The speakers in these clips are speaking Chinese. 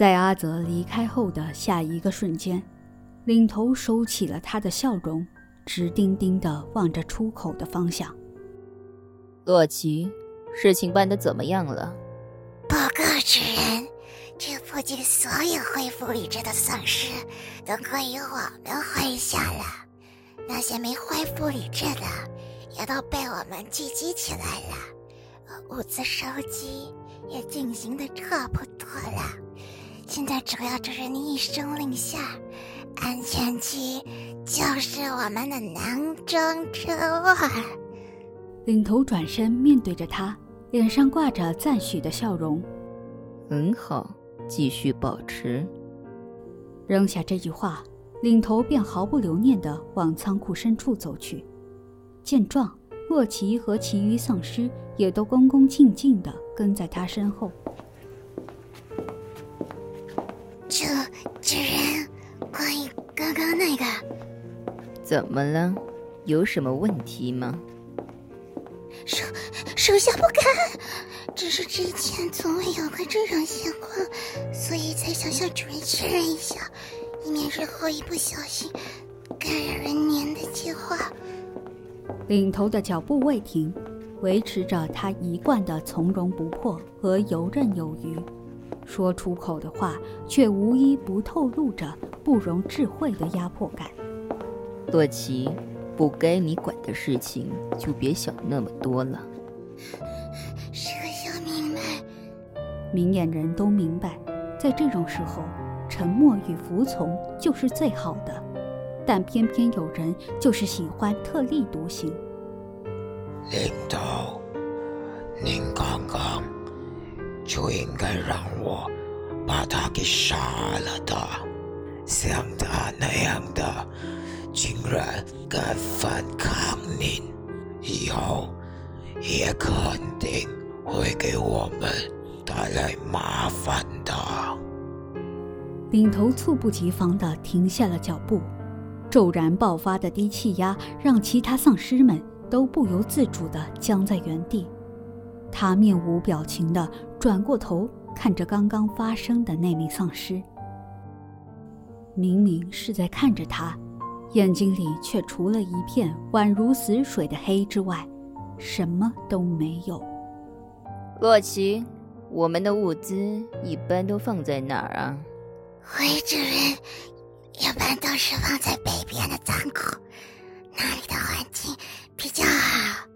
在阿泽离开后的下一个瞬间，领头收起了他的笑容，直盯盯地望着出口的方向。洛奇，事情办得怎么样了？报告主人，这附近所有恢复理智的丧尸都归于我们麾下了，那些没恢复理智的也都被我们聚集起来了，物资收集也进行的差不多了。现在主要就是你一声令下，安全区就是我们的囊中之物。领头转身面对着他，脸上挂着赞许的笑容。很好，继续保持。扔下这句话，领头便毫不留念地往仓库深处走去。见状，洛奇和其余丧尸也都恭恭敬敬地跟在他身后。刚刚那个，怎么了？有什么问题吗？属属下不敢，只是之前从未有过这种情况，所以才想向主人确认一下，以免日后一不小心感染人年的计划。领头的脚步未停，维持着他一贯的从容不迫和游刃有余。说出口的话，却无一不透露着不容置喙的压迫感。洛奇，不该你管的事情，就别想那么多了。属下明白。明眼人都明白，在这种时候，沉默与服从就是最好的。但偏偏有人就是喜欢特立独行。领导，您刚刚。就应该让我把他给杀了的，像他那样的，竟然敢反抗您，以后也肯定会给我们带来麻烦的。领头猝不及防地停下了脚步，骤然爆发的低气压让其他丧尸们都不由自主地僵在原地。他面无表情地转过头，看着刚刚发生的那名丧尸。明明是在看着他，眼睛里却除了一片宛如死水的黑之外，什么都没有。洛奇，我们的物资一般都放在哪儿啊？回主人，一般都是放在北边的仓库，那里的环境比较好。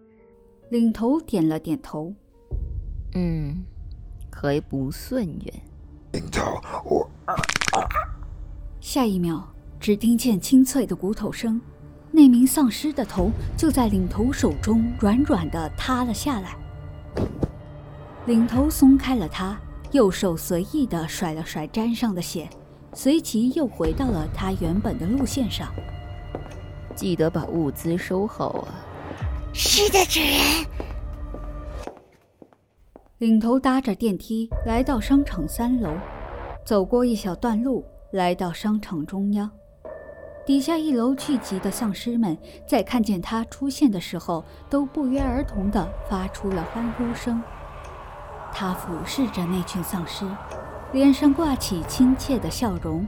领头点了点头。嗯，还不算远。领头，我……下一秒，只听见清脆的骨头声，那名丧尸的头就在领头手中软软的塌了下来。领头松开了他，右手随意的甩了甩沾上的血，随即又回到了他原本的路线上。记得把物资收好啊！是的，主人。领头搭着电梯来到商场三楼，走过一小段路，来到商场中央。底下一楼聚集的丧尸们在看见他出现的时候，都不约而同地发出了欢呼声。他俯视着那群丧尸，脸上挂起亲切的笑容，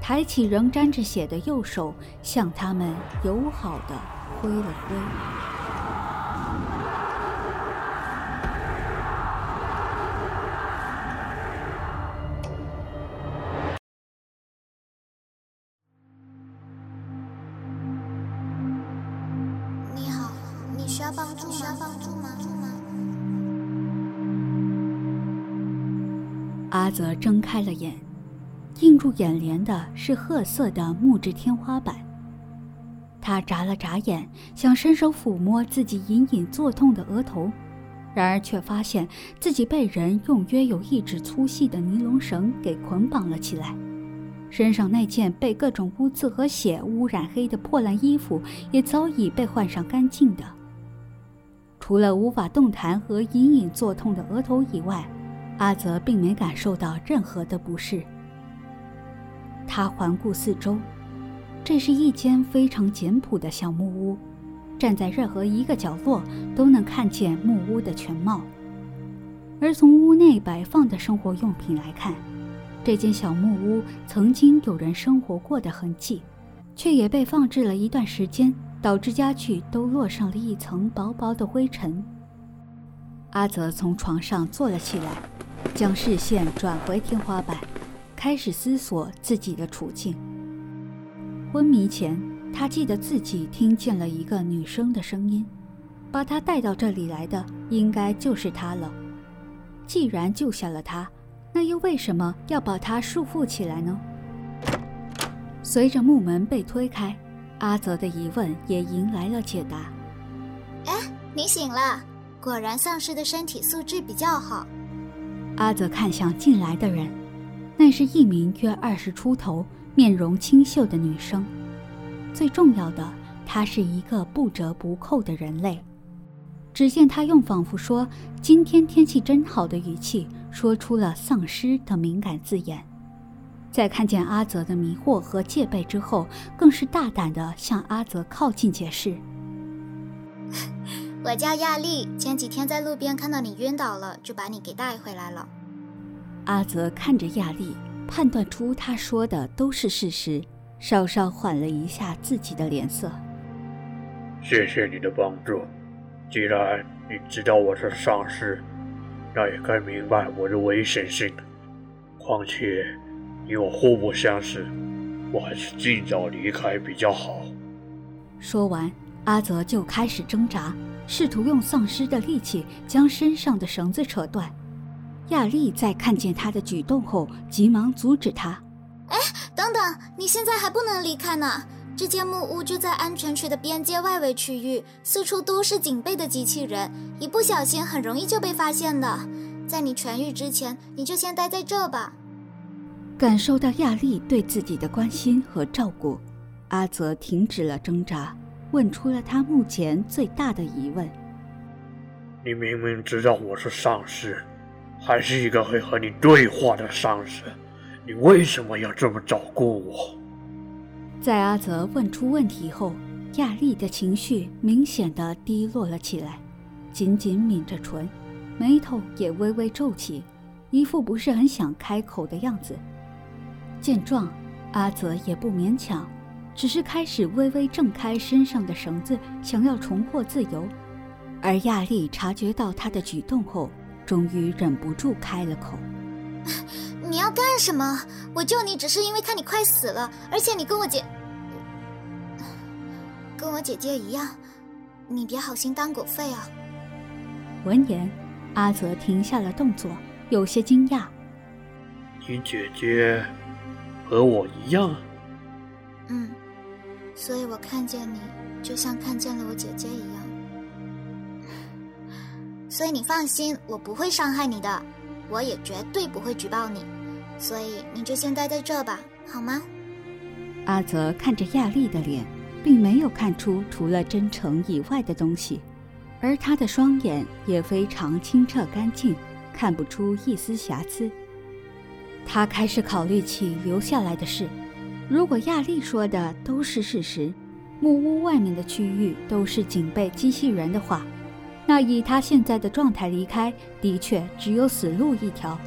抬起仍沾着血的右手，向他们友好地挥了挥。要帮助？需要帮助吗？阿泽睁开了眼，映入眼帘的是褐色的木质天花板。他眨了眨眼，想伸手抚摸自己隐隐作痛的额头，然而却发现自己被人用约有一指粗细的尼龙绳给捆绑了起来。身上那件被各种污渍和血污染黑的破烂衣服，也早已被换上干净的。除了无法动弹和隐隐作痛的额头以外，阿泽并没感受到任何的不适。他环顾四周，这是一间非常简朴的小木屋，站在任何一个角落都能看见木屋的全貌。而从屋内摆放的生活用品来看，这间小木屋曾经有人生活过的痕迹，却也被放置了一段时间，导致家具都落上了一层薄薄的灰尘。阿泽从床上坐了起来，将视线转回天花板，开始思索自己的处境。昏迷前，他记得自己听见了一个女生的声音，把他带到这里来的应该就是她了。既然救下了他，那又为什么要把他束缚起来呢？随着木门被推开，阿泽的疑问也迎来了解答。哎，你醒了。果然，丧尸的身体素质比较好。阿泽看向进来的人，那是一名约二十出头、面容清秀的女生。最重要的，她是一个不折不扣的人类。只见她用仿佛说“今天天气真好”的语气，说出了丧尸的敏感字眼。在看见阿泽的迷惑和戒备之后，更是大胆地向阿泽靠近解释。我叫亚丽，前几天在路边看到你晕倒了，就把你给带回来了。阿泽看着亚丽，判断出他说的都是事实，稍稍缓了一下自己的脸色。谢谢你的帮助。既然你知道我是丧尸，那也该明白我的危险性。况且你我互不相识，我还是尽早离开比较好。说完，阿泽就开始挣扎。试图用丧尸的力气将身上的绳子扯断，亚丽在看见他的举动后，急忙阻止他：“哎，等等，你现在还不能离开呢！这间木屋就在安全区的边界外围区域，四处都是警备的机器人，一不小心很容易就被发现的。在你痊愈之前，你就先待在这吧。”感受到亚丽对自己的关心和照顾，阿泽停止了挣扎。问出了他目前最大的疑问：你明明知道我是丧尸，还是一个会和你对话的丧尸，你为什么要这么照顾我？在阿泽问出问题后，亚丽的情绪明显的低落了起来，紧紧抿着唇，眉头也微微皱起，一副不是很想开口的样子。见状，阿泽也不勉强。只是开始微微挣开身上的绳子，想要重获自由。而亚丽察觉到他的举动后，终于忍不住开了口：“你要干什么？我救你只是因为看你快死了，而且你跟我姐，跟我姐姐一样，你别好心当狗肺啊！”闻言，阿泽停下了动作，有些惊讶：“你姐姐和我一样？”嗯。所以我看见你，就像看见了我姐姐一样。所以你放心，我不会伤害你的，我也绝对不会举报你。所以你就先待在这吧，好吗？阿泽看着亚丽的脸，并没有看出除了真诚以外的东西，而他的双眼也非常清澈干净，看不出一丝瑕疵。他开始考虑起留下来的事。如果亚丽说的都是事实，木屋外面的区域都是警备机器人的话，那以他现在的状态离开，的确只有死路一条。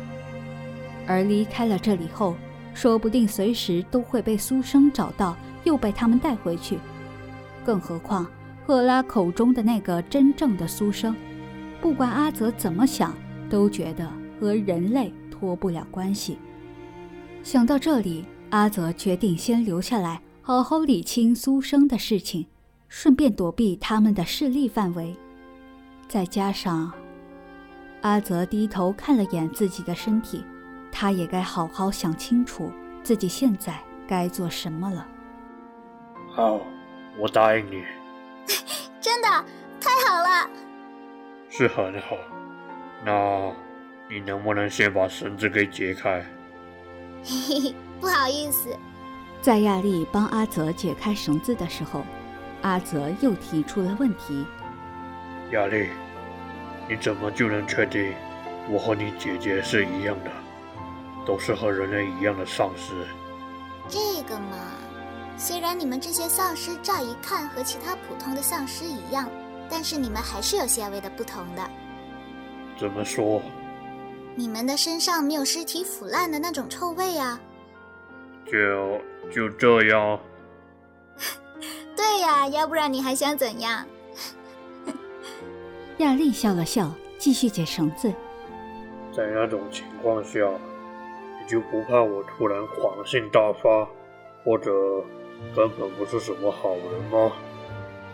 而离开了这里后，说不定随时都会被苏生找到，又被他们带回去。更何况赫拉口中的那个真正的苏生，不管阿泽怎么想，都觉得和人类脱不了关系。想到这里。阿泽决定先留下来，好好理清苏生的事情，顺便躲避他们的势力范围。再加上，阿泽低头看了眼自己的身体，他也该好好想清楚自己现在该做什么了。好，我答应你。真的太好了。是很好。那，你能不能先把绳子给解开？嘿嘿嘿。不好意思，在亚丽帮阿泽解开绳子的时候，阿泽又提出了问题：“亚丽，你怎么就能确定我和你姐姐是一样的，都是和人类一样的丧尸？”这个嘛，虽然你们这些丧尸乍一看和其他普通的丧尸一样，但是你们还是有些微的不同的。怎么说？你们的身上没有尸体腐烂的那种臭味啊。就就这样。对呀，要不然你还想怎样？亚丽笑了笑，继续解绳子。在那种情况下，你就不怕我突然狂性大发，或者根本不是什么好人吗？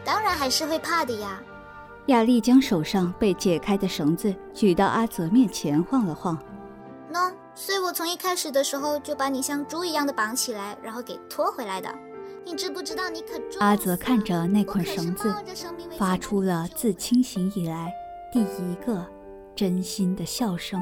当然还是会怕的呀。亚丽将手上被解开的绳子举到阿泽面前晃了晃。喏，所以我从一开始的时候就把你像猪一样的绑起来，然后给拖回来的。你知不知道你可？阿泽看着那捆绳子，发出了自清醒以来第一个真心的笑声。